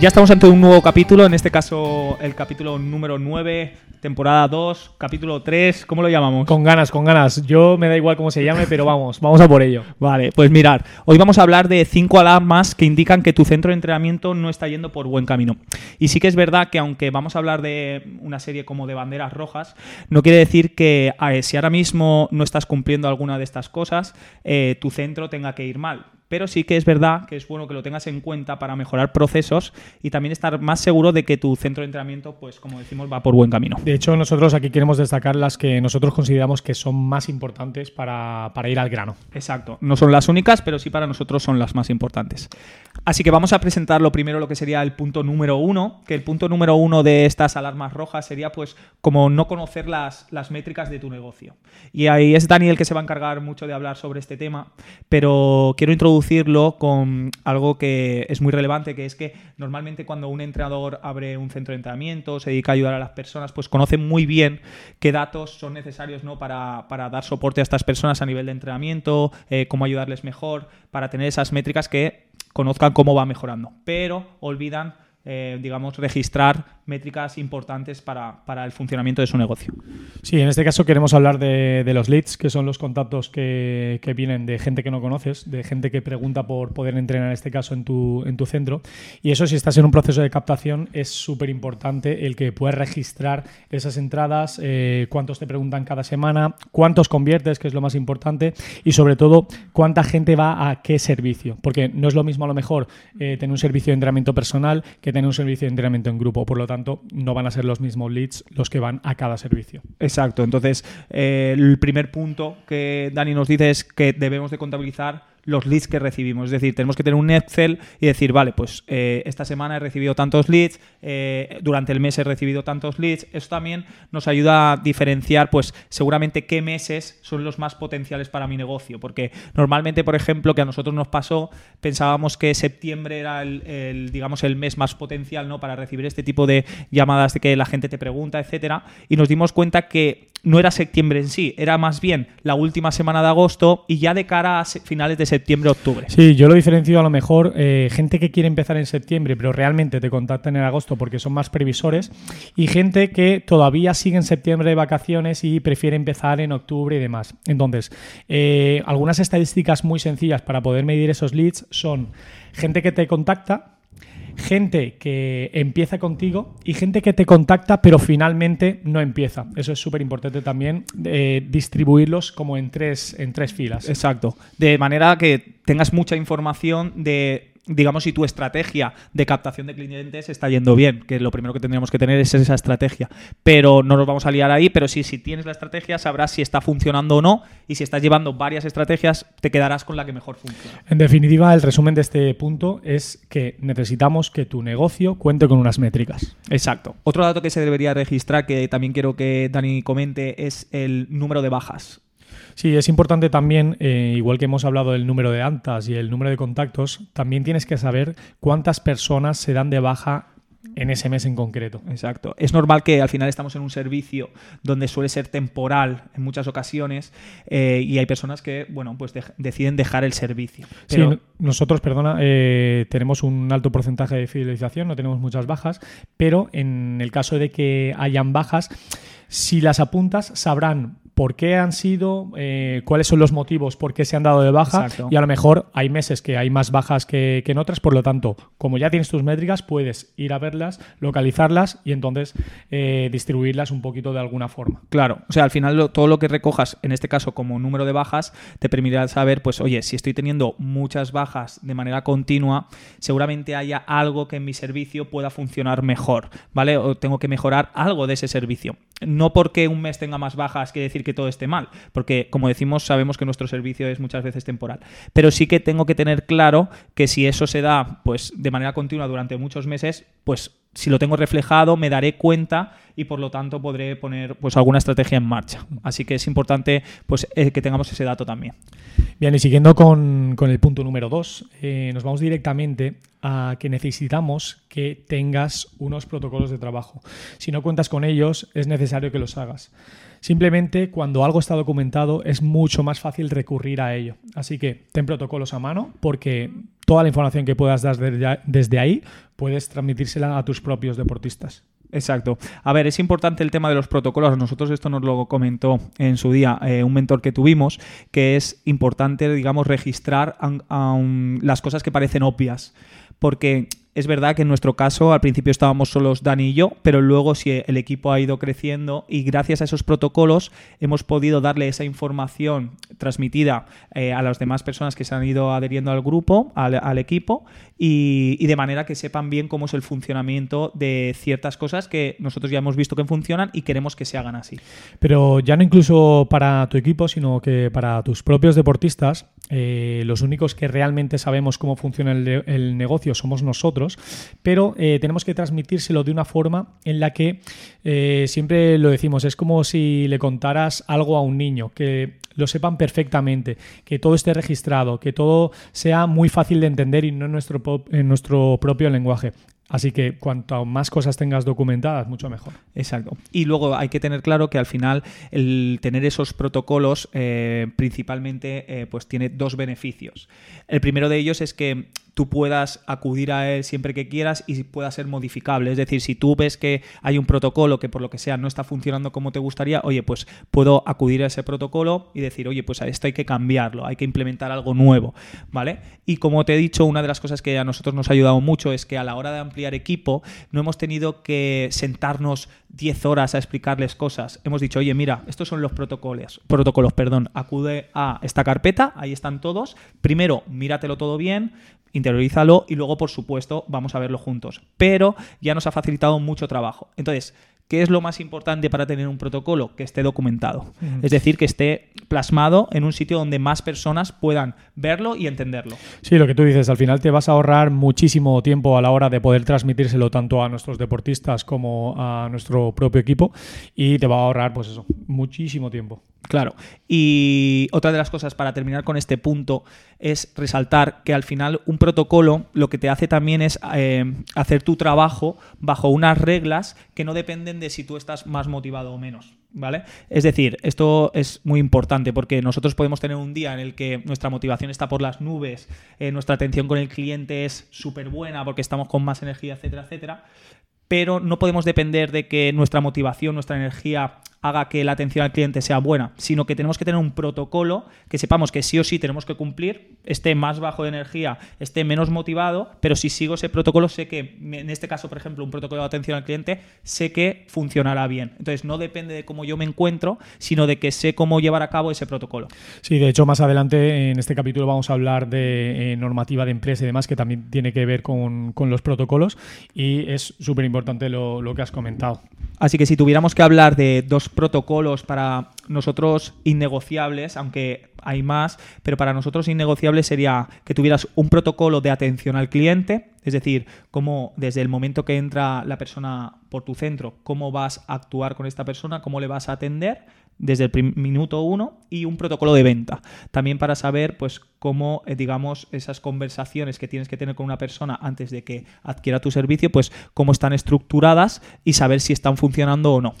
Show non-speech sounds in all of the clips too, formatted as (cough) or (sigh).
Ya estamos ante un nuevo capítulo, en este caso el capítulo número 9, temporada 2, capítulo 3, ¿cómo lo llamamos? Con ganas, con ganas. Yo me da igual cómo se llame, pero vamos, (laughs) vamos a por ello. Vale, pues mirar, hoy vamos a hablar de cinco alarmas que indican que tu centro de entrenamiento no está yendo por buen camino. Y sí que es verdad que aunque vamos a hablar de una serie como de banderas rojas, no quiere decir que si ahora mismo no estás cumpliendo alguna de estas cosas, eh, tu centro tenga que ir mal pero sí que es verdad que es bueno que lo tengas en cuenta para mejorar procesos y también estar más seguro de que tu centro de entrenamiento, pues como decimos, va por buen camino. De hecho, nosotros aquí queremos destacar las que nosotros consideramos que son más importantes para, ir al grano. Exacto. No son las únicas, pero sí para nosotros son las más importantes. Así que vamos a presentar lo primero lo que sería el punto número uno, que el punto número uno de estas alarmas rojas sería pues como no conocer las, las métricas de tu negocio. Y ahí es Daniel que se va a encargar mucho de hablar sobre este tema, pero quiero introducir con algo que es muy relevante, que es que normalmente cuando un entrenador abre un centro de entrenamiento, se dedica a ayudar a las personas, pues conoce muy bien qué datos son necesarios ¿no? para, dar soporte a estas personas a nivel de entrenamiento, eh, cómo ayudarles mejor, para tener esas métricas que conozcan cómo va mejorando. Pero olvidan eh, digamos, registrar métricas importantes para, el funcionamiento de su negocio. Sí, en este caso queremos hablar de, los leads, que son los contactos que, vienen de gente que no conoces, de gente que pregunta por poder entrenar, en este caso, en tu, en tu centro. Y eso, si estás en un proceso de captación, es súper importante el que puedas registrar esas entradas, eh, cuántos te preguntan cada semana, cuántos conviertes, que es lo más importante, y sobre todo, cuánta gente va a qué servicio. Porque no es lo mismo, a lo mejor, eh, tener un servicio de entrenamiento personal que tener un servicio de entrenamiento en grupo. Por lo tanto, no van a ser los mismos leads los que van a cada servicio. Exacto. Entonces, eh, el primer punto que Dani nos dice es que debemos de contabilizar los leads que recibimos. Es decir, tenemos que tener un Excel y decir, vale, pues eh, esta semana he recibido tantos leads, eh, durante el mes he recibido tantos leads. Eso también nos ayuda a diferenciar, pues seguramente qué meses son los más potenciales para mi negocio. Porque normalmente, por ejemplo, que a nosotros nos pasó, pensábamos que septiembre era el, digamos, el mes más potencial ¿no? para recibir este tipo de llamadas de que la gente te pregunta, etcétera. Y nos dimos cuenta que no era septiembre en sí, era más bien la última semana de agosto y ya de cara a finales de septiembre, octubre. Sí, yo lo diferencio a lo mejor eh, gente que quiere empezar en septiembre, pero realmente te contactan en agosto porque son más previsores, y gente que todavía sigue en septiembre de vacaciones y prefiere empezar en octubre y demás. Entonces, eh, algunas estadísticas muy sencillas para poder medir esos leads son gente que te contacta gente que empieza contigo y gente que te contacta pero finalmente no empieza. Eso es súper importante también, eh, distribuirlos como en tres, en tres filas. Exacto. De manera que tengas mucha información de digamos, si tu estrategia de captación de clientes está yendo bien, que lo primero que tendríamos que tener es esa estrategia. Pero no nos vamos a liar ahí, pero sí, si tienes la estrategia, sabrás si está funcionando o no, y si estás llevando varias estrategias, te quedarás con la que mejor funciona. En definitiva, el resumen de este punto es que necesitamos que tu negocio cuente con unas métricas. Exacto. Otro dato que se debería registrar, que también quiero que Dani comente, es el número de bajas. Sí, es importante también, eh, igual que hemos hablado del número de antas y el número de contactos, también tienes que saber cuántas personas se dan de baja en ese mes en concreto. Exacto. Es normal que al final estamos en un servicio donde suele ser temporal en muchas ocasiones eh, y hay personas que, bueno, pues deciden dejar el servicio. Sí, nosotros, perdona, eh, tenemos un alto porcentaje de fidelización, no tenemos muchas bajas, pero en el caso de que hayan bajas, si las apuntas, sabrán por qué han sido, eh, cuáles son los motivos por qué se han dado de baja y a lo mejor hay meses que hay más bajas que, en otras, por lo tanto, como ya tienes tus métricas, puedes ir a verlas, localizarlas y entonces eh, distribuirlas un poquito de alguna forma. Claro, o sea, al final todo lo que recojas, en este caso como número de bajas, te permitirá saber, pues oye, si estoy teniendo muchas bajas de manera continua, seguramente haya algo que en mi servicio pueda funcionar mejor, ¿vale? O tengo que mejorar algo de ese servicio. no porque un mes tenga más bajas quiere decir que todo esté mal, porque como decimos sabemos que nuestro servicio es muchas veces temporal, pero sí que tengo que tener claro que si eso se da pues de manera continua durante muchos meses, pues si lo tengo reflejado me daré cuenta y por lo tanto podré poner pues alguna estrategia en marcha. Así que es importante pues eh, que tengamos ese dato también. Bien, y siguiendo con, el punto número dos, eh, nos vamos directamente a que necesitamos que tengas unos protocolos de trabajo. Si no cuentas con ellos, es necesario que los hagas. Simplemente cuando algo está documentado es mucho más fácil recurrir a ello. Así que ten protocolos a mano porque toda la información que puedas dar desde ahí puedes transmitírsela a tus propios deportistas. Exacto. A ver, es importante el tema de los protocolos. Nosotros esto nos lo comentó en su día eh, un mentor que tuvimos, que es importante, digamos, registrar las cosas que parecen obvias. Porque es verdad que en nuestro caso al principio estábamos solos Dani y yo, pero luego si el equipo ha ido creciendo y gracias a esos protocolos hemos podido darle esa información transmitida eh, a las demás personas que se han ido adheriendo al grupo, al, equipo, y, de manera que sepan bien cómo es el funcionamiento de ciertas cosas que nosotros ya hemos visto que funcionan y queremos que se hagan así. Pero ya no incluso para tu equipo, sino que para tus propios deportistas, eh, los únicos que realmente sabemos cómo funciona el negocio somos nosotros pero eh, tenemos que transmitírselo de una forma en la que eh, siempre lo decimos, es como si le contaras algo a un niño, que lo sepan perfectamente, que todo esté registrado, que todo sea muy fácil de entender y no en nuestro, en nuestro propio lenguaje. Así que cuanto más cosas tengas documentadas, mucho mejor. Exacto. Y luego hay que tener claro que al final el tener esos protocolos eh, principalmente pues tiene dos beneficios. El primero de ellos es que tú puedas acudir a él siempre que quieras y pueda ser modificable. Es decir, si tú ves que hay un protocolo que por lo que sea no está funcionando como te gustaría, oye, pues puedo acudir a ese protocolo y decir, oye, pues a esto hay que cambiarlo, hay que implementar algo nuevo, ¿vale? Y como te he dicho, una de las cosas que a nosotros nos ha ayudado mucho es que a la hora de ampliar equipo no hemos tenido que sentarnos 10 horas a explicarles cosas. Hemos dicho, oye, mira, estos son los protocolos, protocolos, perdón, acude a esta carpeta, ahí están todos. Primero, míratelo todo bien, interiorízalo y luego, por supuesto, vamos a verlo juntos. Pero ya nos ha facilitado mucho trabajo. Entonces, ¿Qué es lo más importante para tener un protocolo? Que esté documentado. Es decir, que esté plasmado en un sitio donde más personas puedan verlo y entenderlo. Sí, lo que tú dices, al final te vas a ahorrar muchísimo tiempo a la hora de poder transmitírselo tanto a nuestros deportistas como a nuestro propio equipo y te va a ahorrar, pues eso, muchísimo tiempo. Claro. Y otra de las cosas para terminar con este punto es resaltar que al final un protocolo lo que te hace también es eh, hacer tu trabajo bajo unas reglas que no dependen de si tú estás más motivado o menos. ¿Vale? Es decir, esto es muy importante porque nosotros podemos tener un día en el que nuestra motivación está por las nubes, eh, nuestra atención con el cliente es súper buena porque estamos con más energía, etcétera, etcétera, pero no podemos depender de que nuestra motivación, nuestra energía haga que la atención al cliente sea buena, sino que tenemos que tener un protocolo que sepamos que sí o sí tenemos que cumplir, esté más bajo de energía, esté menos motivado, pero si sigo ese protocolo sé que, en este caso, por ejemplo, un protocolo de atención al cliente, sé que funcionará bien. Entonces no depende de cómo yo me encuentro, sino de que sé cómo llevar a cabo ese protocolo. Sí, de hecho, más adelante en este capítulo vamos a hablar de eh, normativa de empresa y demás, que también tiene que ver con, los protocolos y es súper importante lo, lo que has comentado. Así que si tuviéramos que hablar de dos protocolos para nosotros innegociables, aunque hay más, pero para nosotros innegociables sería que tuvieras un protocolo de atención al cliente, es decir, cómo desde el momento que entra la persona por tu centro, cómo vas a actuar con esta persona, cómo le vas a atender desde el minuto uno y un protocolo de venta. También para saber, pues, cómo, eh, digamos, esas conversaciones que tienes que tener con una persona antes de que adquiera tu servicio, pues, cómo están estructuradas y saber si están funcionando o no.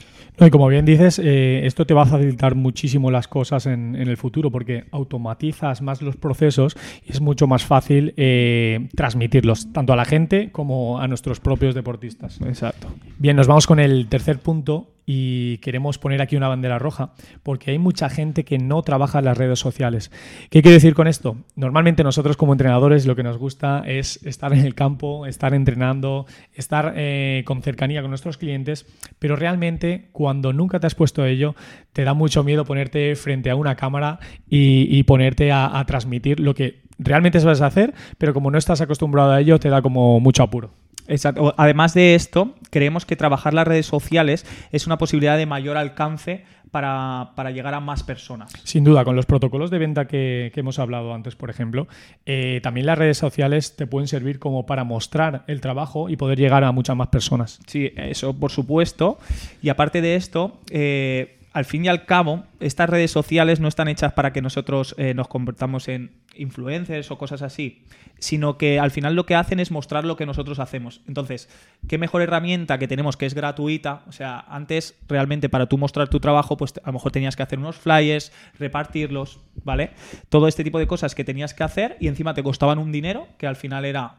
Y como bien dices, eh, esto te va a facilitar muchísimo las cosas en, el futuro porque automatizas más los procesos y es mucho más fácil eh, transmitirlos tanto a la gente como a nuestros propios deportistas. Exacto. Bien, nos vamos con el tercer punto y queremos poner aquí una bandera roja porque hay mucha gente que no trabaja en las redes sociales. ¿Qué quiero decir con esto? Normalmente nosotros como entrenadores lo que nos gusta es estar en el campo, estar entrenando, estar eh, con cercanía con nuestros clientes, pero realmente cuando nunca te has puesto ello, te da mucho miedo ponerte frente a una cámara y, ponerte a, a transmitir lo que realmente sabes hacer, pero como no estás acostumbrado a ello, te da como mucho apuro. Exacto. Además de esto, creemos que trabajar las redes sociales es una posibilidad de mayor alcance para, llegar a más personas. Sin duda, con los protocolos de venta que, hemos hablado antes, por ejemplo, eh, también las redes sociales te pueden servir como para mostrar el trabajo y poder llegar a muchas más personas. Sí, eso por supuesto. Y aparte de esto, eh, al fin y al cabo, estas redes sociales no están hechas para que nosotros eh, nos convertamos en influencers o cosas así, sino que al final lo que hacen es mostrar lo que nosotros hacemos. Entonces, ¿qué mejor herramienta que tenemos que es gratuita? O sea, antes realmente para tú mostrar tu trabajo, pues a lo mejor tenías que hacer unos flyers, repartirlos, ¿vale? Todo este tipo de cosas que tenías que hacer y encima te costaban un dinero, que al final era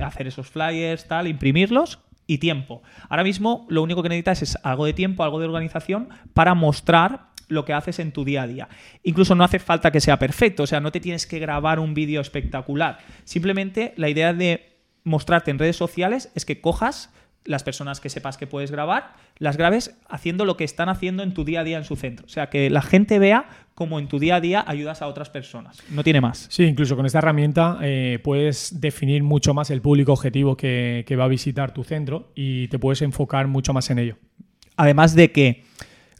hacer esos flyers, tal, imprimirlos y tiempo. Ahora mismo lo único que necesitas es algo de tiempo, algo de organización para mostrar lo que haces en tu día a día. Incluso no hace falta que sea perfecto, o sea, no te tienes que grabar un vídeo espectacular. Simplemente la idea de mostrarte en redes sociales es que cojas las personas que sepas que puedes grabar, las grabes haciendo lo que están haciendo en tu día a día en su centro. O sea, que la gente vea cómo en tu día a día ayudas a otras personas. No tiene más. Sí, incluso con esta herramienta eh, puedes definir mucho más el público objetivo que, que va a visitar tu centro y te puedes enfocar mucho más en ello. Además de que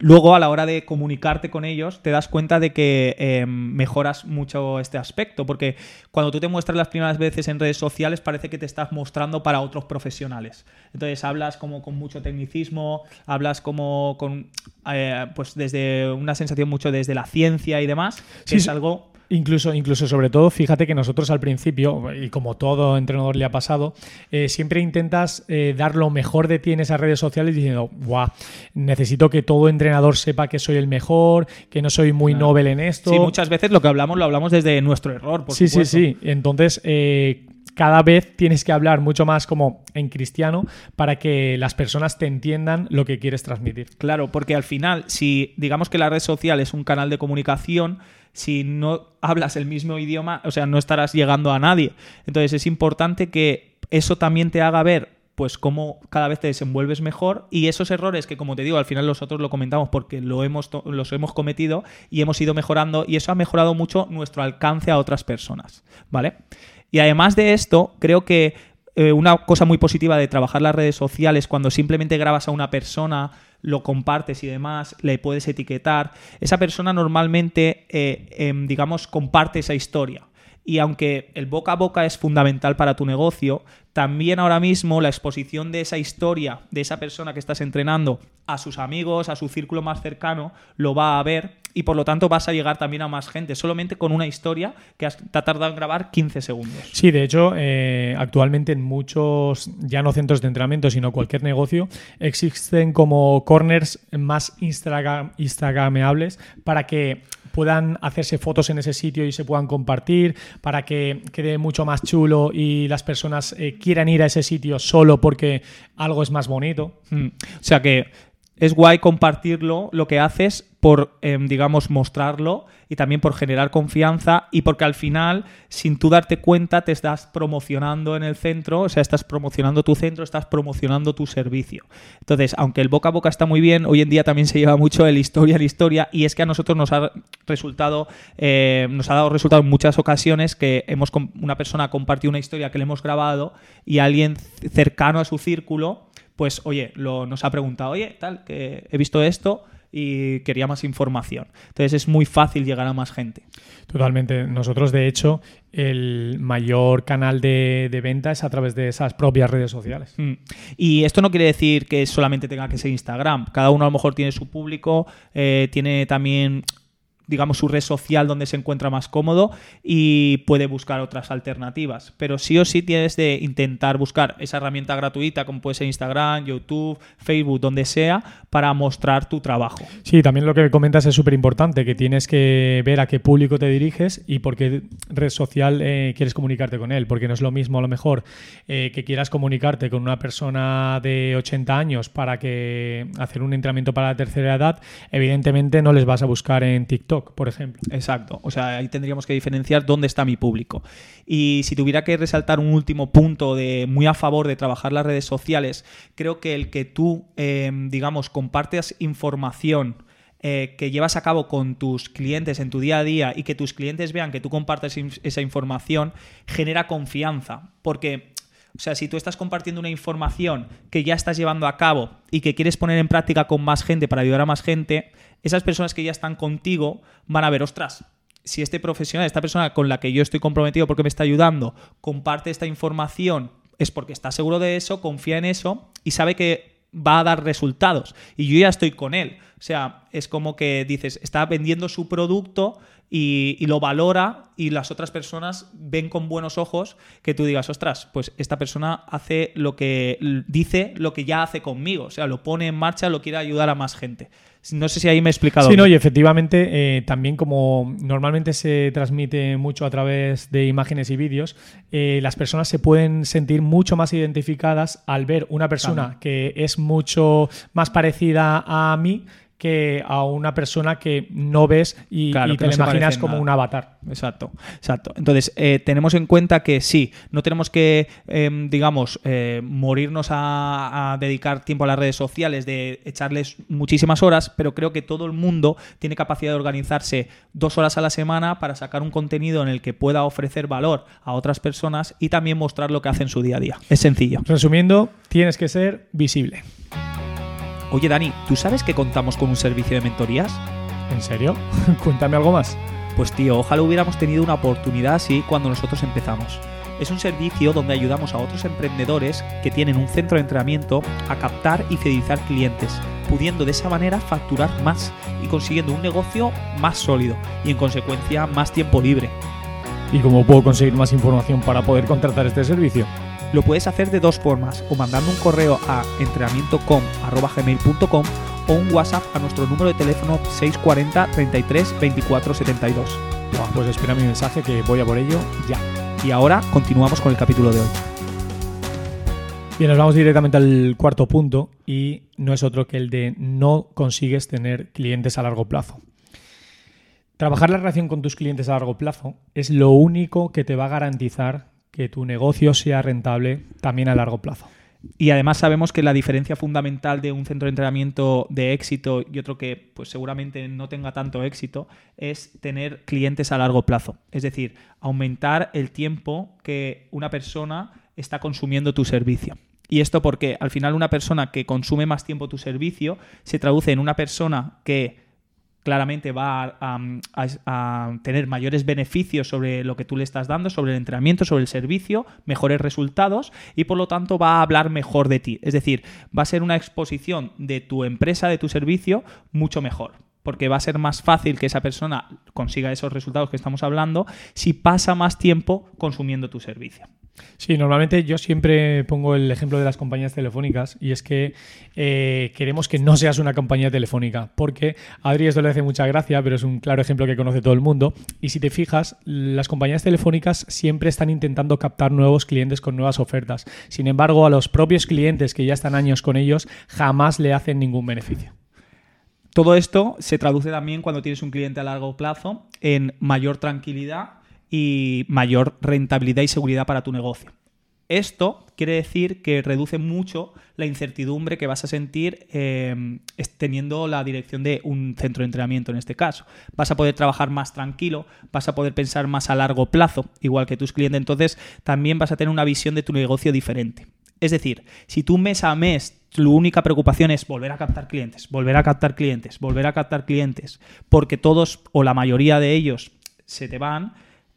Luego, a la hora de comunicarte con ellos, te das cuenta de que em, mejoras mucho este aspecto, porque cuando tú te muestras las primeras veces en redes sociales parece que te estás mostrando para otros profesionales. Entonces hablas como con mucho tecnicismo, hablas como con, eh, pues desde una sensación mucho desde la ciencia y demás, que es algo Incluso, incluso sobre todo, fíjate que nosotros al principio, y como todo entrenador le ha pasado, eh, siempre intentas eh, dar lo mejor de ti en esas redes sociales diciendo, guau, necesito que todo entrenador sepa que soy el mejor, que no soy muy noble en esto. Sí, muchas veces lo que hablamos lo hablamos desde nuestro error, por sí, Sí, sí, Entonces, eh, cada vez tienes que hablar mucho más como en cristiano para que las personas te entiendan lo que quieres transmitir. Claro, porque al final, si digamos que la red social es un canal de comunicación, si no hablas el mismo idioma, o sea, no estarás llegando a nadie. Entonces es importante que eso también te haga ver pues cómo cada vez te desenvuelves mejor y esos errores que como te digo al final nosotros lo comentamos porque lo hemos los hemos cometido y hemos ido mejorando y eso ha mejorado mucho nuestro alcance a otras personas, ¿vale? Y además de esto, creo que eh, una cosa muy positiva de trabajar las redes sociales cuando simplemente grabas a una persona lo compartes y demás, le puedes etiquetar, esa persona normalmente, eh, em, digamos, comparte esa historia. Y aunque el boca a boca es fundamental para tu negocio, también ahora mismo la exposición de esa historia, de esa persona que estás entrenando a sus amigos, a su círculo más cercano, lo va a ver y por lo tanto vas a llegar también a más gente, solamente con una historia que te ha tardado en grabar 15 segundos. Sí, de hecho, eh, actualmente en muchos, ya no centros de entrenamiento, sino cualquier negocio, existen como corners más Instagram, instagrameables para que puedan hacerse fotos en ese sitio y se puedan compartir, para que quede mucho más chulo y las personas eh, quieran ir a ese sitio solo porque algo es más bonito. Mm. O sea que es guay compartirlo, lo que haces, por, em, digamos, mostrarlo y también por generar confianza y porque al final, sin tú darte cuenta, te estás promocionando en el centro, o sea, estás promocionando tu centro, estás promocionando tu servicio. Entonces, aunque el boca a boca está muy bien, hoy en día también se lleva mucho el historia a la historia y es que a nosotros nos ha resultado, eh, nos ha dado resultado en muchas ocasiones que hemos una persona ha compartido una historia que le hemos grabado y alguien cercano a su círculo pues oye, lo, nos ha preguntado, oye, tal, que he visto esto y quería más información. Entonces es muy fácil llegar a más gente. Totalmente. Nosotros, de hecho, el mayor canal de, venta es a través de esas propias redes sociales. Mm. Y esto no quiere decir que solamente tenga que ser Instagram. Cada uno a lo mejor tiene su público, eh, tiene también digamos, su red social donde se encuentra más cómodo y puede buscar otras alternativas. Pero sí o sí tienes de intentar buscar esa herramienta gratuita como puede ser Instagram, YouTube, Facebook, donde sea, para mostrar tu trabajo. Sí, también lo que comentas es súper importante, que tienes que ver a qué público te diriges y por qué red social eh, quieres comunicarte con él, porque no es lo mismo a lo mejor eh, que quieras comunicarte con una persona de 80 años para que hacer un entrenamiento para la tercera edad, evidentemente no les vas a buscar en TikTok por ejemplo. Exacto. O sea, ahí tendríamos que diferenciar dónde está mi público. Y si tuviera que resaltar un último punto de muy a favor de trabajar las redes sociales, creo que el que tú, em, digamos, compartes información eh, que llevas a cabo con tus clientes en tu día a día y que tus clientes vean que tú compartes esa información, genera confianza. Porque O sea, si tú estás compartiendo una información que ya estás llevando a cabo y que quieres poner en práctica con más gente para ayudar a más gente, esas personas que ya están contigo van a ver, ostras, si este profesional, esta persona con la que yo estoy comprometido porque me está ayudando, comparte esta información, es porque está seguro de eso, confía en eso y sabe que va a dar resultados. Y yo ya estoy con él. O sea, es como que dices, está vendiendo su producto y, y, lo valora y las otras personas ven con buenos ojos que tú digas, ostras, pues esta persona hace lo que dice, lo que ya hace conmigo. O sea, lo pone en marcha, lo quiere ayudar a más gente. No sé si ahí me he explicado. Sí, no, y efectivamente, eh, también como normalmente se transmite mucho a través de imágenes y vídeos, eh, las personas se pueden sentir mucho más identificadas al ver una persona claro. que es mucho más parecida a mí que a una persona que no ves y, claro, y te no la imaginas como un avatar. Exacto, exacto. Entonces, eh, tenemos en cuenta que sí, no tenemos que, eh, digamos, eh, morirnos a, a, dedicar tiempo a las redes sociales, de echarles muchísimas horas, pero creo que todo el mundo tiene capacidad de organizarse dos horas a la semana para sacar un contenido en el que pueda ofrecer valor a otras personas y también mostrar lo que hace en su día a día. Es sencillo. Resumiendo, tienes que ser visible. Oye, Dani, ¿tú sabes que contamos con un servicio de mentorías? ¿En serio? (laughs) Cuéntame algo más. Pues tío, ojalá hubiéramos tenido una oportunidad así cuando nosotros empezamos. Es un servicio donde ayudamos a otros emprendedores que tienen un centro de entrenamiento a captar y fidelizar clientes, pudiendo de esa manera facturar más y consiguiendo un negocio más sólido y en consecuencia más tiempo libre. ¿Y cómo puedo conseguir más información para poder contratar este servicio? Lo puedes hacer de dos formas, o mandando un correo a entrenamientocom.gmail.com o un WhatsApp a nuestro número de teléfono 640 33 24 72. Bueno, pues espera mi mensaje que voy a por ello ya. Y ahora continuamos con el capítulo de hoy. Bien, nos vamos directamente al cuarto punto y no es otro que el de no consigues tener clientes a largo plazo. Trabajar la relación con tus clientes a largo plazo es lo único que te va a garantizar que tu negocio sea rentable también a largo plazo. Y además sabemos que la diferencia fundamental de un centro de entrenamiento de éxito y otro que pues seguramente no tenga tanto éxito es tener clientes a largo plazo. Es decir, aumentar el tiempo que una persona está consumiendo tu servicio. Y esto porque al final una persona que consume más tiempo tu servicio se traduce en una persona que claramente va a, tener mayores beneficios sobre lo que tú le estás dando, sobre el entrenamiento, sobre el servicio, mejores resultados y por lo tanto va a hablar mejor de ti. Es decir, va a ser una exposición de tu empresa, de tu servicio, mucho mejor porque va a ser más fácil que esa persona consiga esos resultados que estamos hablando si pasa más tiempo consumiendo tu servicio. Sí, normalmente yo siempre pongo el ejemplo de las compañías telefónicas y es que eh, queremos que no seas una compañía telefónica porque a Adri esto le hace mucha gracia, pero es un claro ejemplo que conoce todo el mundo y si te fijas, las compañías telefónicas siempre están intentando captar nuevos clientes con nuevas ofertas. Sin embargo, a los propios clientes que ya están años con ellos jamás le hacen ningún beneficio. Todo esto se traduce también cuando tienes un cliente a largo plazo en mayor tranquilidad y mayor rentabilidad y seguridad para tu negocio. Esto quiere decir que reduce mucho la incertidumbre que vas a sentir eh, teniendo la dirección de un centro de entrenamiento en este caso. Vas a poder trabajar más tranquilo, vas a poder pensar más a largo plazo, igual que tus clientes, entonces también vas a tener una visión de tu negocio diferente. Es decir, si tú mes a mes tu única preocupación es volver a captar clientes, volver a captar clientes, volver a captar clientes, porque todos o la mayoría de ellos se te van,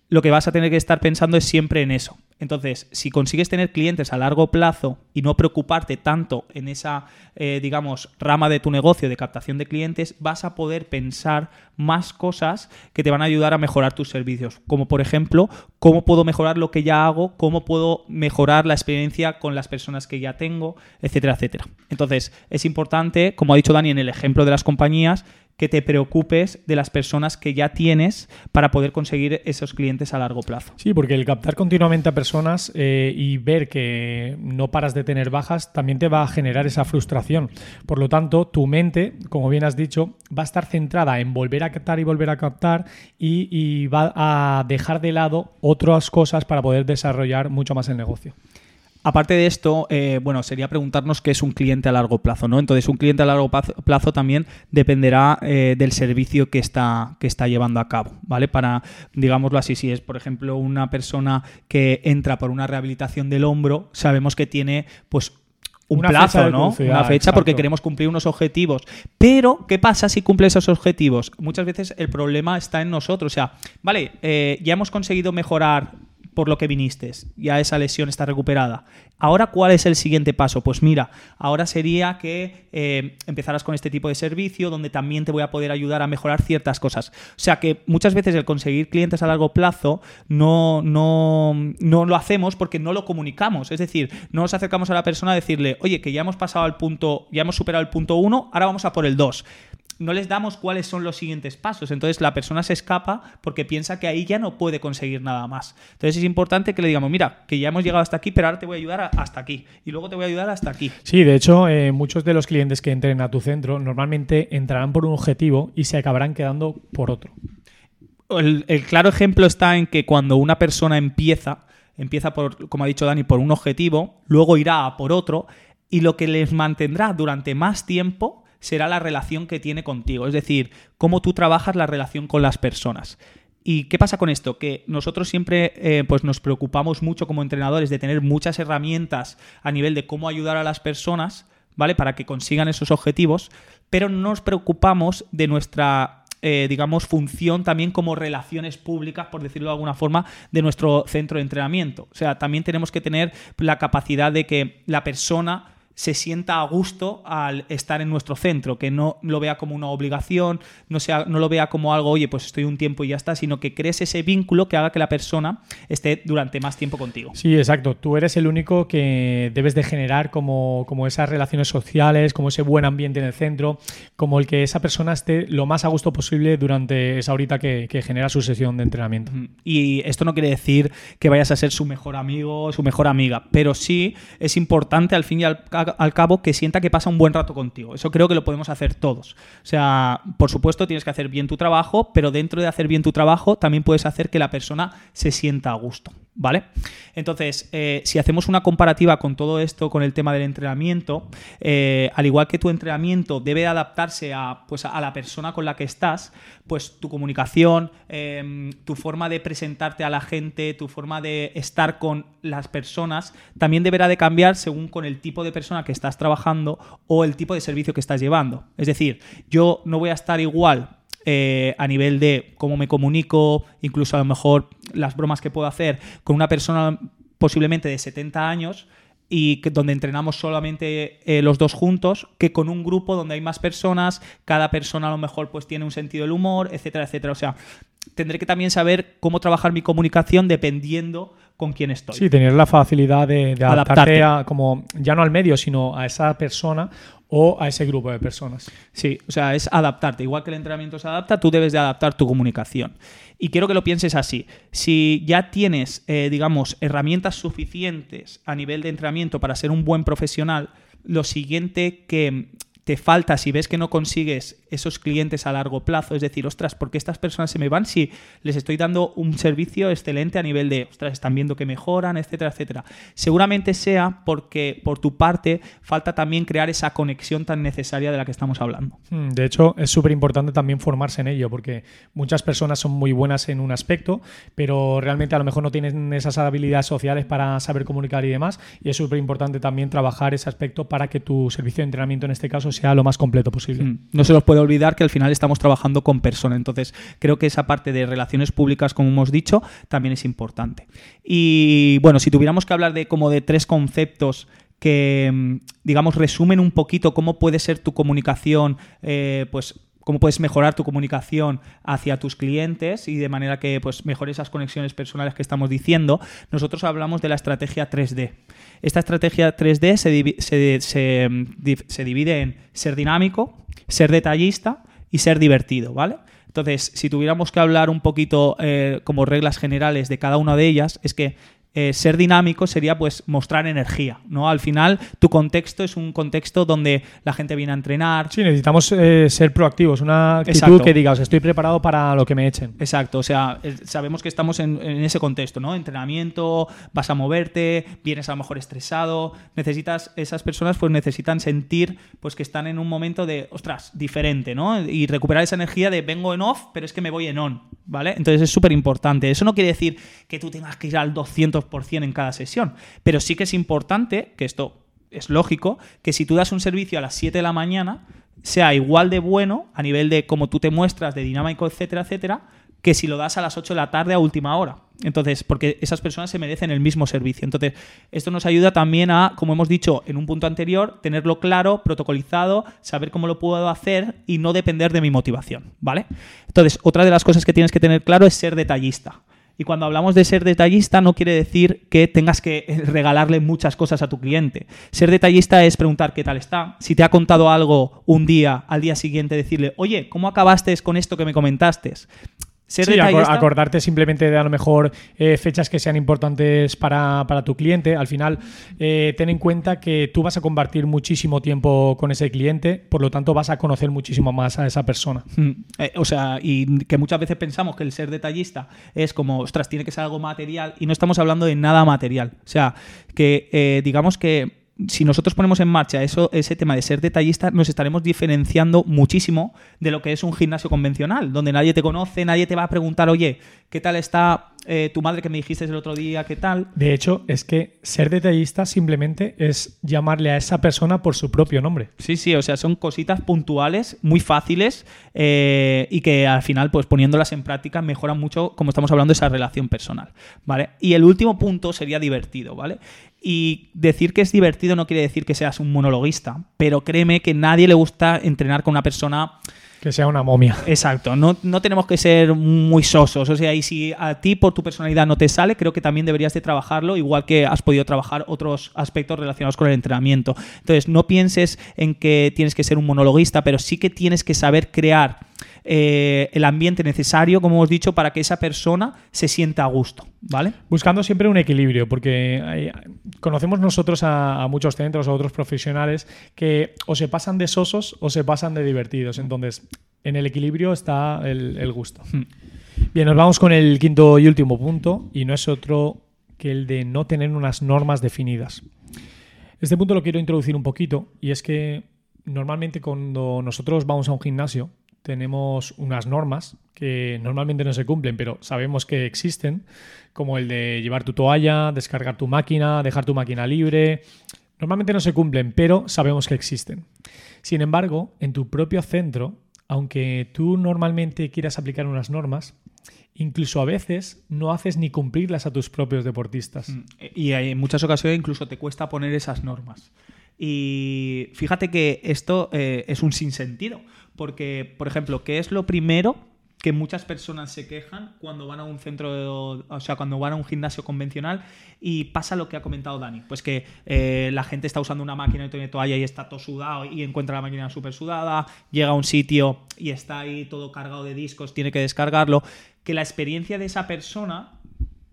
lo que vas a tener que estar pensando es siempre en eso. Entonces, si consigues tener clientes a largo plazo y no preocuparte tanto en esa, eh, digamos, rama de tu negocio de captación de clientes, vas a poder pensar más cosas que te van a ayudar a mejorar tus servicios. Como por ejemplo, cómo puedo mejorar lo que ya hago, cómo puedo mejorar la experiencia con las personas que ya tengo, etcétera, etcétera. Entonces, es importante, como ha dicho Dani en el ejemplo de las compañías, que te preocupes de las personas que ya tienes para poder conseguir esos clientes a largo plazo. Sí, porque el captar continuamente a personas eh, y ver que no paras de tener bajas también te va a generar esa frustración. Por lo tanto, tu mente, como bien has dicho, va a estar centrada en volver a captar y volver a captar y, y va a dejar de lado otras cosas para poder desarrollar mucho más el negocio. Aparte de esto, eh, bueno, sería preguntarnos qué es un cliente a largo plazo, ¿no? Entonces, un cliente a largo plazo, también dependerá eh, del servicio que está, que está llevando a cabo, ¿vale? Para, digámoslo así, si es, por ejemplo, una persona que entra por una rehabilitación del hombro, sabemos que tiene, pues, un plazo, ¿no? Una fecha porque queremos cumplir unos objetivos. Pero, ¿qué pasa si cumple esos objetivos? Muchas veces el problema está en nosotros. O sea, vale, eh, ya hemos conseguido mejorar por lo que viniste, ya esa lesión está recuperada. Ahora, ¿cuál es el siguiente paso? Pues mira, ahora sería que eh, empezaras con este tipo de servicio donde también te voy a poder ayudar a mejorar ciertas cosas. O sea que muchas veces el conseguir clientes a largo plazo no, no, no lo hacemos porque no lo comunicamos. Es decir, no nos acercamos a la persona a decirle, oye, que ya hemos pasado al punto, ya hemos superado el punto 1, ahora vamos a por el 2 no les damos cuáles son los siguientes pasos. Entonces la persona se escapa porque piensa que ahí ya no puede conseguir nada más. Entonces es importante que le digamos, mira, que ya hemos llegado hasta aquí, pero ahora te voy a ayudar hasta aquí. Y luego te voy a ayudar hasta aquí. Sí, de hecho, eh, muchos de los clientes que entren a tu centro normalmente entrarán por un objetivo y se acabarán quedando por otro. El, el claro ejemplo está en que cuando una persona empieza, empieza por, como ha dicho Dani, por un objetivo, luego irá a por otro, y lo que les mantendrá durante más tiempo será la relación que tiene contigo, es decir, cómo tú trabajas la relación con las personas. ¿Y qué pasa con esto? Que nosotros siempre eh, pues nos preocupamos mucho como entrenadores de tener muchas herramientas a nivel de cómo ayudar a las personas, ¿vale? Para que consigan esos objetivos, pero no nos preocupamos de nuestra eh, digamos, función también como relaciones públicas, por decirlo de alguna forma, de nuestro centro de entrenamiento. O sea, también tenemos que tener la capacidad de que la persona se sienta a gusto al estar en nuestro centro, que no lo vea como una obligación, no, sea, no lo vea como algo, oye, pues estoy un tiempo y ya está, sino que crees ese vínculo que haga que la persona esté durante más tiempo contigo. Sí, exacto. Tú eres el único que debes de generar como, como esas relaciones sociales, como ese buen ambiente en el centro, como el que esa persona esté lo más a gusto posible durante esa horita que, que genera su sesión de entrenamiento. Y esto no quiere decir que vayas a ser su mejor amigo o su mejor amiga, pero sí es importante al fin y al cabo al cabo que sienta que pasa un buen rato contigo. Eso creo que lo podemos hacer todos. O sea, por supuesto tienes que hacer bien tu trabajo, pero dentro de hacer bien tu trabajo también puedes hacer que la persona se sienta a gusto. ¿Vale? Entonces, eh, si hacemos una comparativa con todo esto, con el tema del entrenamiento, eh, al igual que tu entrenamiento debe adaptarse a, pues, a la persona con la que estás, pues tu comunicación, em, tu forma de presentarte a la gente, tu forma de estar con las personas, también deberá de cambiar según con el tipo de persona que estás trabajando o el tipo de servicio que estás llevando. Es decir, yo no voy a estar igual eh, a nivel de cómo me comunico, incluso a lo mejor las bromas que puedo hacer con una persona posiblemente de 70 años y que, donde entrenamos solamente eh, los dos juntos, que con un grupo donde hay más personas, cada persona a lo mejor pues tiene un sentido del humor, etcétera, etcétera. O sea, tendré que también saber cómo trabajar mi comunicación dependiendo con quién estoy. Sí, tener la facilidad de, adaptarte, A, como ya no al medio, sino a esa persona o a ese grupo de personas. Sí, o sea, es adaptarte. Igual que el entrenamiento se adapta, tú debes de adaptar tu comunicación. Y quiero que lo pienses así. Si ya tienes, eh, digamos, herramientas suficientes a nivel de entrenamiento para ser un buen profesional, lo siguiente que te falta si ves que no consigues esos clientes a largo plazo, es decir, ostras, ¿por qué estas personas se me van si les estoy dando un servicio excelente a nivel de, ostras, están viendo que mejoran, etcétera, etcétera? Seguramente sea porque por tu parte falta también crear esa conexión tan necesaria de la que estamos hablando. Hmm, de hecho, es súper importante también formarse en ello, porque muchas personas son muy buenas en un aspecto, pero realmente a lo mejor no tienen esas habilidades sociales para saber comunicar y demás, y es súper importante también trabajar ese aspecto para que tu servicio de entrenamiento en este caso sea lo más completo posible. Mm. No se nos puede olvidar que al final estamos trabajando con personas, entonces creo que esa parte de relaciones públicas, como hemos dicho, también es importante. Y bueno, si tuviéramos que hablar de como de tres conceptos que, mm, digamos, resumen un poquito cómo puede ser tu comunicación, eh, pues cómo puedes mejorar tu comunicación hacia tus clientes y de manera que pues, mejore esas conexiones personales que estamos diciendo, nosotros hablamos de la estrategia 3D. Esta estrategia 3D se, divide en ser dinámico, ser detallista y ser divertido, ¿vale? Entonces, si tuviéramos que hablar un poquito eh, como reglas generales de cada una de ellas, es que eh, ser dinámico sería pues mostrar energía, ¿no? Al final tu contexto es un contexto donde la gente viene a entrenar. Sí, necesitamos eh, ser proactivos, una actitud que diga, estoy preparado para lo que me echen. Exacto, o sea, sabemos que estamos en, ese contexto, ¿no? Entrenamiento, vas a moverte, vienes a lo mejor estresado, necesitas, esas personas pues necesitan sentir pues que están en un momento de, ostras, diferente, ¿no? Y recuperar esa energía de vengo en off, pero es que me voy en on, ¿vale? Entonces es súper importante. Eso no quiere decir que tú tengas que ir al 200% en cada sesión, pero sí que es importante, que esto es lógico, que si tú das un servicio a las 7 de la mañana, sea igual de bueno a nivel de cómo tú te muestras, de dinámico, etcétera, etcétera, que si lo das a las 8 de la tarde a última hora. Entonces, porque esas personas se merecen el mismo servicio. Entonces, esto nos ayuda también a, como hemos dicho en un punto anterior, tenerlo claro, protocolizado, saber cómo lo puedo hacer y no depender de mi motivación, ¿vale? Entonces, otra de las cosas que tienes que tener claro es ser detallista. Y cuando hablamos de ser detallista no quiere decir que tengas que regalarle muchas cosas a tu cliente. Ser detallista es preguntar qué tal está. Si te ha contado algo un día, al día siguiente decirle, oye, ¿cómo acabaste con esto que me comentaste? Sí, acordarte simplemente de a lo mejor eh, fechas que sean importantes para, tu cliente. Al final, eh, ten en cuenta que tú vas a compartir muchísimo tiempo con ese cliente, por lo tanto vas a conocer muchísimo más a esa persona. Hmm. Eh, o sea, y que muchas veces pensamos que el ser detallista es como, ostras, tiene que ser algo material y no estamos hablando de nada material. O sea, que digamos que si nosotros ponemos en marcha eso, ese tema de ser detallista, nos estaremos diferenciando muchísimo de lo que es un gimnasio convencional, donde nadie te conoce, nadie te va a preguntar, oye, ¿qué tal está eh, tu madre que me dijiste el otro día? ¿Qué tal? De hecho, es que ser detallista simplemente es llamarle a esa persona por su propio nombre. Sí, sí, o sea, son cositas puntuales, muy fáciles eh, y que al final, pues poniéndolas en práctica, mejoran mucho, como estamos hablando, esa relación personal, ¿vale? Y el último punto sería divertido, ¿vale? Y decir que es divertido no quiere decir que seas un monologuista, pero créeme que nadie le gusta entrenar con una persona que sea una momia. Exacto, no, no, tenemos que ser muy sosos. O sea, y si a ti por tu personalidad no te sale, creo que también deberías de trabajarlo, igual que has podido trabajar otros aspectos relacionados con el entrenamiento. Entonces, no pienses en que tienes que ser un monologuista, pero sí que tienes que saber crear eh, el ambiente necesario, como hemos dicho, para que esa persona se sienta a gusto, ¿vale? Buscando siempre un equilibrio, porque conocemos nosotros a, muchos centros, a otros profesionales, que o se pasan de sosos o se pasan de divertidos. Entonces, en el equilibrio está el, gusto. Hmm. Bien, nos vamos con el quinto y último punto, y no es otro que el de no tener unas normas definidas. Este punto lo quiero introducir un poquito, y es que normalmente cuando nosotros vamos a un gimnasio, tenemos unas normas que normalmente no se cumplen, pero sabemos que existen, como el de llevar tu toalla, descargar tu máquina, dejar tu máquina libre. Normalmente no se cumplen, pero sabemos que existen. Sin embargo, en tu propio centro, aunque tú normalmente quieras aplicar unas normas, incluso a veces no haces ni cumplirlas a tus propios deportistas. Mm, y en muchas ocasiones incluso te cuesta poner esas normas. Y fíjate que esto eh, es un sinsentido, porque, por ejemplo, ¿qué es lo primero que muchas personas se quejan cuando van a un centro, o sea, cuando van a un gimnasio convencional y pasa lo que ha comentado Dani, pues que eh, la gente está usando una máquina y tiene toalla y está todo sudado y encuentra la máquina súper sudada, llega a un sitio y está ahí todo cargado de discos, tiene que descargarlo, que la experiencia de esa persona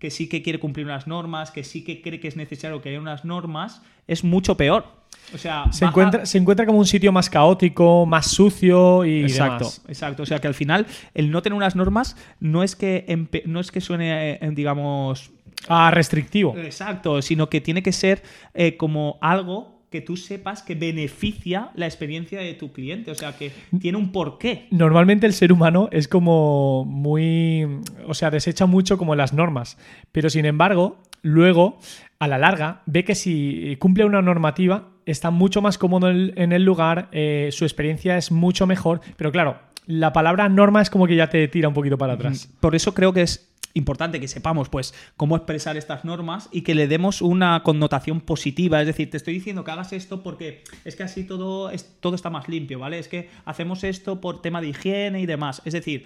que sí que quiere cumplir unas normas, que sí que cree que es necesario que haya unas normas, es mucho peor. O sea, se, encuentra, se encuentra como un sitio más caótico, más sucio y exacto, exacto. O sea que al final el no tener unas normas no es que no es que suene, eh, digamos, a restrictivo. Exacto, sino que tiene que ser eh, como algo que tú sepas que beneficia la experiencia de tu cliente, o sea, que tiene un porqué. Normalmente el ser humano es como muy, o sea, desecha mucho como las normas, pero sin embargo, luego, a la larga, ve que si cumple una normativa, está mucho más cómodo en el lugar, eh, su experiencia es mucho mejor, pero claro, la palabra norma es como que ya te tira un poquito para atrás. Por eso creo que es importante que sepamos pues cómo expresar estas normas y que le demos una connotación positiva. Es decir, te estoy diciendo que hagas esto porque es que así todo, todo está más limpio, ¿vale? Es que hacemos esto por tema de higiene y demás. Es decir,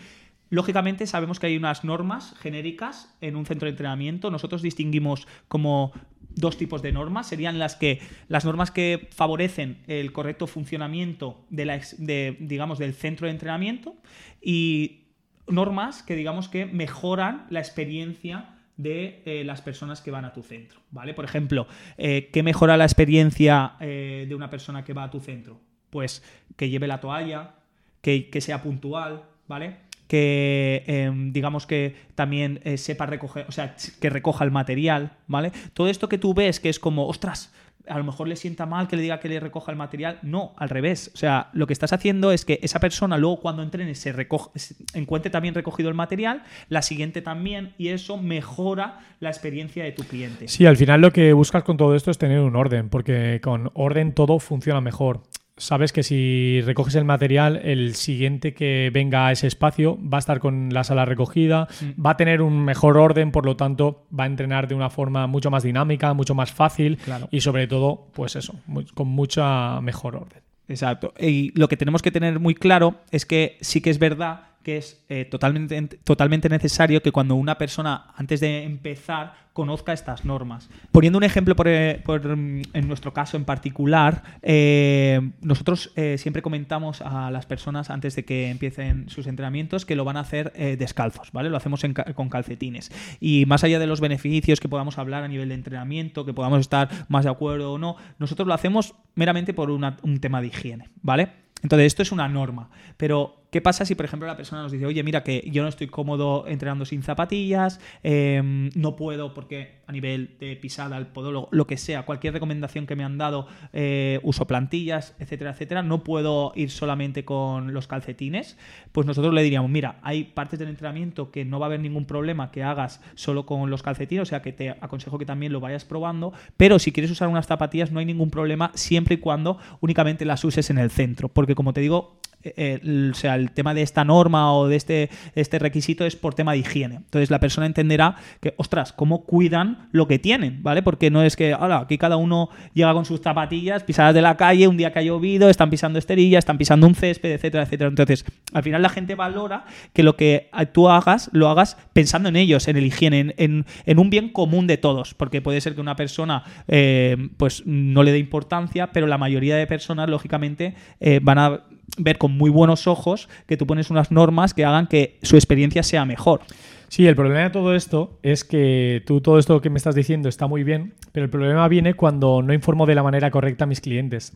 Lógicamente sabemos que hay unas normas genéricas en un centro de entrenamiento. Nosotros distinguimos como dos tipos de normas. Serían las que las normas que favorecen el correcto funcionamiento de la, de, digamos, del centro de entrenamiento y normas que digamos que mejoran la experiencia de eh, las personas que van a tu centro, ¿vale? Por ejemplo, eh, ¿qué mejora la experiencia eh, de una persona que va a tu centro? Pues que lleve la toalla, que, que sea puntual, ¿vale? que em, digamos que también sepa recoger, o sea, que recoja el material, ¿vale? Todo esto que tú ves que es como, ostras, a lo mejor le sienta mal que le diga que le recoja el material. No, al revés. O sea, lo que estás haciendo es que esa persona luego cuando entrene se, recoge, encuentre también recogido el material, la siguiente también, y eso mejora la experiencia de tu cliente. Sí, al final lo que buscas con todo esto es tener un orden, porque con orden todo funciona mejor sabes que si recoges el material, el siguiente que venga a ese espacio va a estar con la sala recogida, mm. va a tener un mejor orden, por lo tanto va a entrenar de una forma mucho más dinámica, mucho más fácil y sobre todo, pues eso, con mucha mejor orden. Exacto. Y lo que tenemos que tener muy claro es que sí que es verdad que es eh, totalmente, totalmente necesario que cuando una persona, antes de empezar, conozca estas normas. Poniendo un ejemplo por, eh, mm, en nuestro caso en particular, eh, nosotros siempre comentamos a las personas antes de que empiecen sus entrenamientos que lo van a hacer descalzos, ¿vale? Lo hacemos con calcetines. Y más allá de los beneficios que podamos hablar a nivel de entrenamiento, que podamos estar más de acuerdo o no, nosotros lo hacemos meramente por un tema de higiene, ¿vale? Entonces, esto es una norma. Pero, ¿qué pasa si, por ejemplo, la persona nos dice, oye, mira, que yo no estoy cómodo entrenando sin zapatillas, em, no puedo porque a nivel de pisada, el podólogo, lo que sea, cualquier recomendación que me han dado, eh, uso plantillas, etcétera, etcétera, no puedo ir solamente con los calcetines? Pues nosotros le diríamos, mira, hay partes del entrenamiento que no va a haber ningún problema que hagas solo con los calcetines, o sea que te aconsejo que también lo vayas probando, pero si quieres usar unas zapatillas no hay ningún problema siempre y cuando únicamente las uses en el centro, porque como te digo, eh, el, o sea, el tema de esta norma o de este, este requisito es por tema de higiene. Entonces la persona entenderá que, ostras, cómo cuidan lo que tienen, ¿vale? Porque no es que, ahora, aquí cada uno llega con sus zapatillas pisadas de la calle, un día que ha llovido, están pisando esterilla, están pisando un césped, etcétera, etcétera. Entonces, al final la gente valora que lo que tú hagas, lo hagas pensando en ellos, en el higiene, en, en, un bien común de todos, porque puede ser que una persona eh, pues no le dé importancia, pero la mayoría de personas, lógicamente, eh, van a ver con muy buenos ojos que tú pones unas normas que hagan que su experiencia sea mejor. Sí, el problema de todo esto es que tú todo esto que me estás diciendo está muy bien, pero el problema viene cuando no informo de la manera correcta a mis clientes.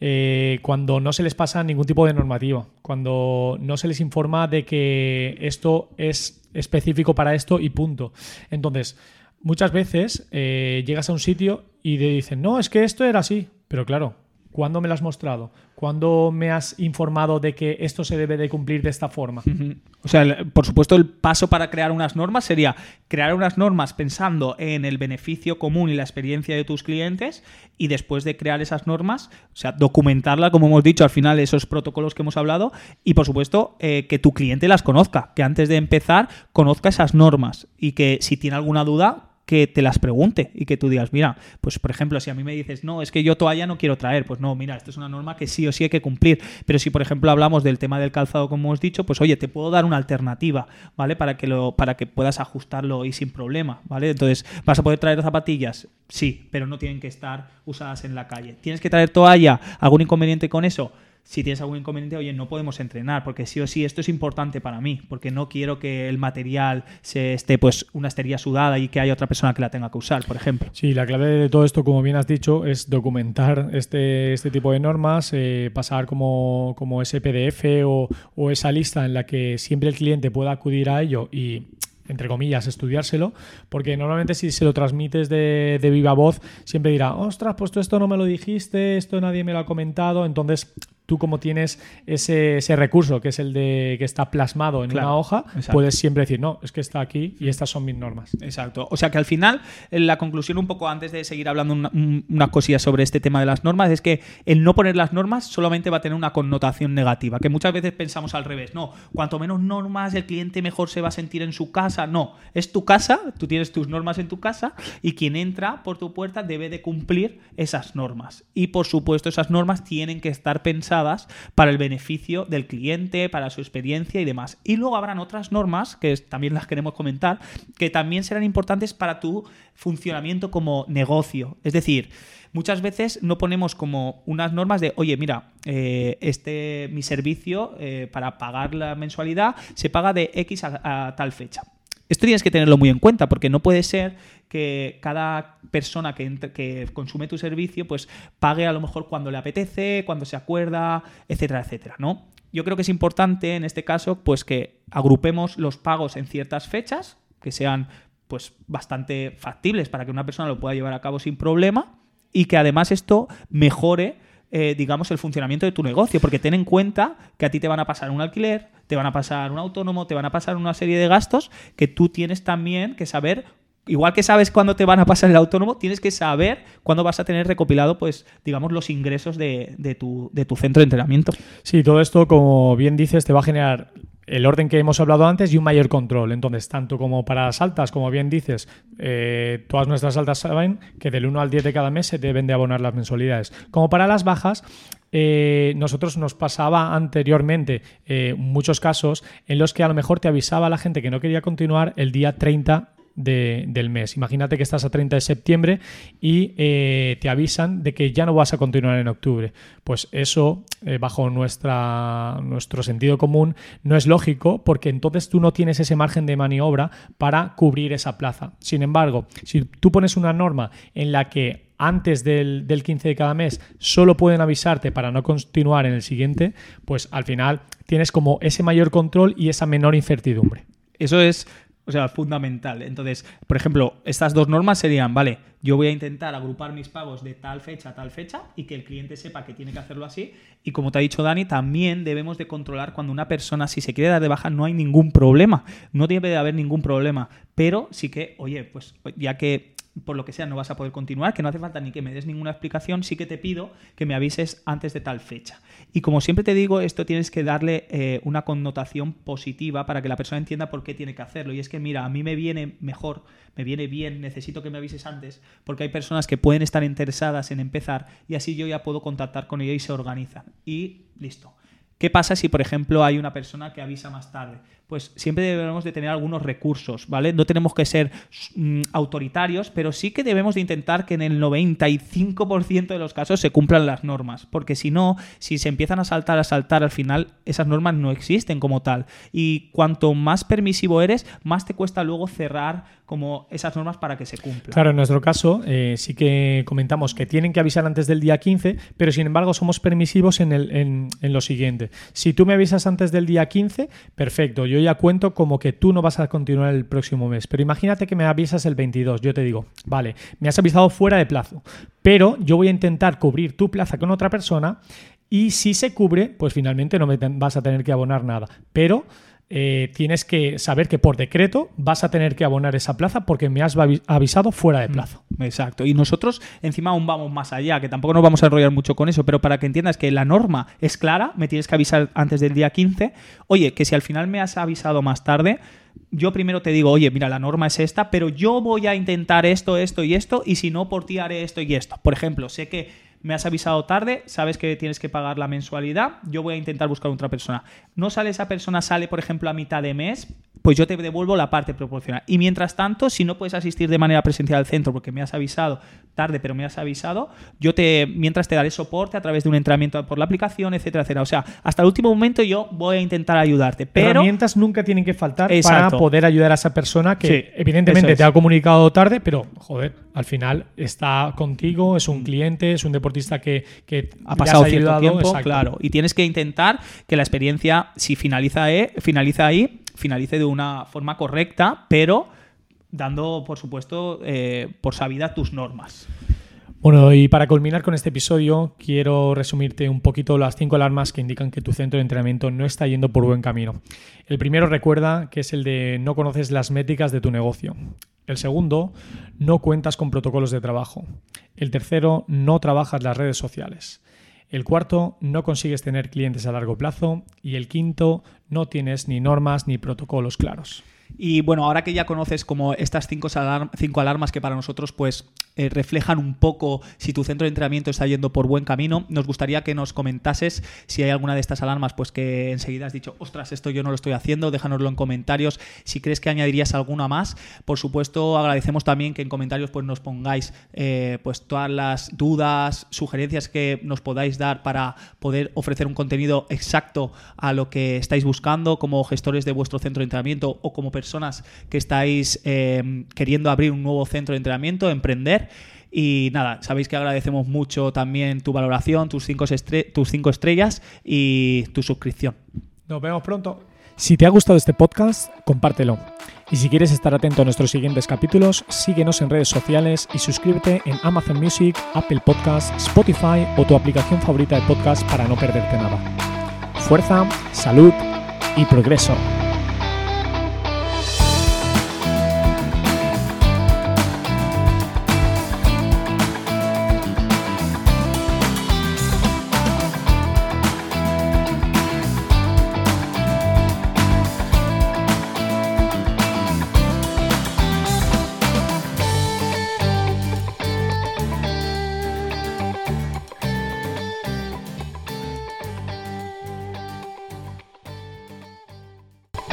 Eh, cuando no se les pasa ningún tipo de normativa, cuando no se les informa de que esto es específico para esto y punto. Entonces, muchas veces eh, llegas a un sitio y te dicen, no, es que esto era así, pero claro, ¿Cuándo me lo has mostrado? ¿Cuándo me has informado de que esto se debe de cumplir de esta forma? O sea, por supuesto, el paso para crear unas normas sería crear unas normas pensando en el beneficio común y la experiencia de tus clientes y después de crear esas normas, o sea, documentarla, como hemos dicho, al final esos protocolos que hemos hablado y, por supuesto, eh, que tu cliente las conozca, que antes de empezar conozca esas normas y que si tiene alguna duda, que te las pregunte y que tú digas, mira, pues por ejemplo, si a mí me dices, no, es que yo toalla no quiero traer, pues no, mira, esto es una norma que sí o sí hay que cumplir. Pero si, por ejemplo, hablamos del tema del calzado, como hemos dicho, pues oye, te puedo dar una alternativa, ¿vale? Para que, lo, para que puedas ajustarlo y sin problema, ¿vale? Entonces, ¿vas a poder traer zapatillas? Sí, pero no tienen que estar usadas en la calle. ¿Tienes que traer toalla? ¿Algún inconveniente con eso? Si tienes algún inconveniente, oye, no podemos entrenar, porque sí o sí esto es importante para mí, porque no quiero que el material se esté pues una estería sudada y que haya otra persona que la tenga que usar, por ejemplo. Sí, la clave de todo esto, como bien has dicho, es documentar este, este tipo de normas, eh, pasar como, como ese PDF o, o esa lista en la que siempre el cliente pueda acudir a ello y entre comillas, estudiárselo, porque normalmente si se lo transmites de, de, viva voz, siempre dirá, ostras, pues esto no me lo dijiste, esto nadie me lo ha comentado, entonces tú como tienes ese, recurso, que es el de que está plasmado en una hoja, puedes siempre decir, no, es que está aquí y estas son mis normas. Exacto. O sea que al final, la conclusión un poco antes de seguir hablando una, una cosilla sobre este tema de las normas, es que el no poner las normas solamente va a tener una connotación negativa, que muchas veces pensamos al revés, no, cuanto menos normas el cliente mejor se va a sentir en su casa, no, es tu casa, tú tienes tus normas en tu casa y quien entra por tu puerta debe de cumplir esas normas. Y por supuesto esas normas tienen que estar pensadas para el beneficio del cliente, para su experiencia y demás. Y luego habrán otras normas, que también las queremos comentar, que también serán importantes para tu funcionamiento como negocio. Es decir, muchas veces no ponemos como unas normas de, oye, mira, eh, este mi servicio eh, para pagar la mensualidad se paga de X a tal fecha esto tienes que tenerlo muy en cuenta porque no puede ser que cada persona que, consume tu servicio pues pague a lo mejor cuando le apetece, cuando se acuerda, etcétera, etcétera, ¿no? Yo creo que es importante en este caso pues que agrupemos los pagos en ciertas fechas que sean pues bastante factibles para que una persona lo pueda llevar a cabo sin problema y que además esto mejore eh, digamos, el funcionamiento de tu negocio, porque ten en cuenta que a ti te van a pasar un alquiler, te van a pasar un autónomo, te van a pasar una serie de gastos que tú tienes también que saber igual que sabes cuándo te van a pasar el autónomo, tienes que saber cuándo vas a tener recopilado, pues, digamos, los ingresos de, de, tu, de, tu, centro de entrenamiento. Sí, todo esto, como bien dices, te va a generar el orden que hemos hablado antes y un mayor control. Entonces, tanto como para las altas, como bien dices, eh, todas nuestras altas saben que del 1 al 10 de cada mes se deben de abonar las mensualidades. Como para las bajas, eh, nosotros nos pasaba anteriormente eh, muchos casos en los que a lo mejor te avisaba la gente que no quería continuar el día 30 del mes. Imagínate que estás a 30 de septiembre y eh, te avisan de que ya no vas a continuar en octubre. Pues eso, eh, bajo nuestra, nuestro sentido común, no es lógico porque entonces tú no tienes ese margen de maniobra para cubrir esa plaza. Sin embargo, si tú pones una norma en la que antes del, del 15 de cada mes solo pueden avisarte para no continuar en el siguiente, pues al final tienes como ese mayor control y esa menor incertidumbre. Eso es o sea, fundamental. Entonces, por ejemplo, estas dos normas serían, vale, yo voy a intentar agrupar mis pagos de tal fecha a tal fecha y que el cliente sepa que tiene que hacerlo así. Y como te ha dicho Dani, también debemos de controlar cuando una persona, si se quiere dar de baja, no hay ningún problema. No debe de haber ningún problema. Pero sí que, oye, pues ya que por lo que sea no vas a poder continuar, que no hace falta ni que me des ninguna explicación, sí que te pido que me avises antes de tal fecha. Y como siempre te digo, esto tienes que darle eh, una connotación positiva para que la persona entienda por qué tiene que hacerlo. Y es que, mira, a mí me viene mejor, me viene bien, necesito que me avises antes, porque hay personas que pueden estar interesadas en empezar y así yo ya puedo contactar con ellos y se organizan. Y listo. ¿Qué pasa si, por ejemplo, hay una persona que avisa más tarde? Pues siempre debemos de tener algunos recursos, ¿vale? No tenemos que ser mm, autoritarios, pero sí que debemos de intentar que en el 95% de los casos se cumplan las normas, porque si no, si se empiezan a saltar, a saltar, al final esas normas no existen como tal. Y cuanto más permisivo eres, más te cuesta luego cerrar como esas normas para que se cumplan. Claro, en nuestro caso eh, sí que comentamos que tienen que avisar antes del día 15, pero sin embargo somos permisivos en, el, en, en lo siguiente. Si tú me avisas antes del día 15, perfecto, yo ya cuento como que tú no vas a continuar el próximo mes. Pero imagínate que me avisas el 22, yo te digo, vale, me has avisado fuera de plazo, pero yo voy a intentar cubrir tu plaza con otra persona y si se cubre, pues finalmente no me vas a tener que abonar nada. Pero eh, tienes que saber que por decreto vas a tener que abonar esa plaza porque me has avisado fuera de mm, plazo. Exacto. Y nosotros encima aún vamos más allá, que tampoco nos vamos a enrollar mucho con eso, pero para que entiendas que la norma es clara, me tienes que avisar antes del día 15. Oye, que si al final me has avisado más tarde, yo primero te digo, oye, mira, la norma es esta, pero yo voy a intentar esto, esto y esto, y si no, por ti haré esto y esto. Por ejemplo, sé que me has avisado tarde, sabes que tienes que pagar la mensualidad, yo voy a intentar buscar otra persona. No sale esa persona, sale por ejemplo a mitad de mes, pues yo te devuelvo la parte proporcional. Y mientras tanto, si no puedes asistir de manera presencial al centro porque me has avisado tarde, pero me has avisado, yo te mientras te daré soporte a través de un entrenamiento por la aplicación, etcétera, etcétera. O sea, hasta el último momento yo voy a intentar ayudarte. Pero herramientas nunca tienen que faltar para poder ayudar a esa persona que evidentemente te ha comunicado tarde, pero joder, al final está contigo, es un cliente, es un deportista que, ha pasado cierto tiempo, claro. Y tienes que intentar que la experiencia, si finaliza, eh, finaliza ahí, finalice de una forma correcta, pero dando, por supuesto, eh, por sabida tus normas. Bueno, y para culminar con este episodio, quiero resumirte un poquito las cinco alarmas que indican que tu centro de entrenamiento no está yendo por buen camino. El primero recuerda que es el de no conoces las métricas de tu negocio. El segundo, no cuentas con protocolos de trabajo. El tercero, no trabajas las redes sociales. El cuarto, no consigues tener clientes a largo plazo. Y el quinto, no tienes ni normas ni protocolos claros. Y bueno, ahora que ya conoces como estas cinco, cinco alarmas que para nosotros pues eh, reflejan un poco si tu centro de entrenamiento está yendo por buen camino. Nos gustaría que nos comentases si hay alguna de estas alarmas, pues que enseguida has dicho, ostras, esto yo no lo estoy haciendo, déjanoslo en comentarios. Si crees que añadirías alguna más, por supuesto, agradecemos también que en comentarios pues, nos pongáis eh, pues todas las dudas, sugerencias que nos podáis dar para poder ofrecer un contenido exacto a lo que estáis buscando como gestores de vuestro centro de entrenamiento o como personas que estáis eh, queriendo abrir un nuevo centro de entrenamiento, emprender. Y nada, sabéis que agradecemos mucho también tu valoración, tus cinco, tus cinco estrellas y tu suscripción. Nos vemos pronto. Si te ha gustado este podcast, compártelo. Y si quieres estar atento a nuestros siguientes capítulos, síguenos en redes sociales y suscríbete en Amazon Music, Apple Podcasts, Spotify o tu aplicación favorita de podcast para no perderte nada. Fuerza, salud y progreso.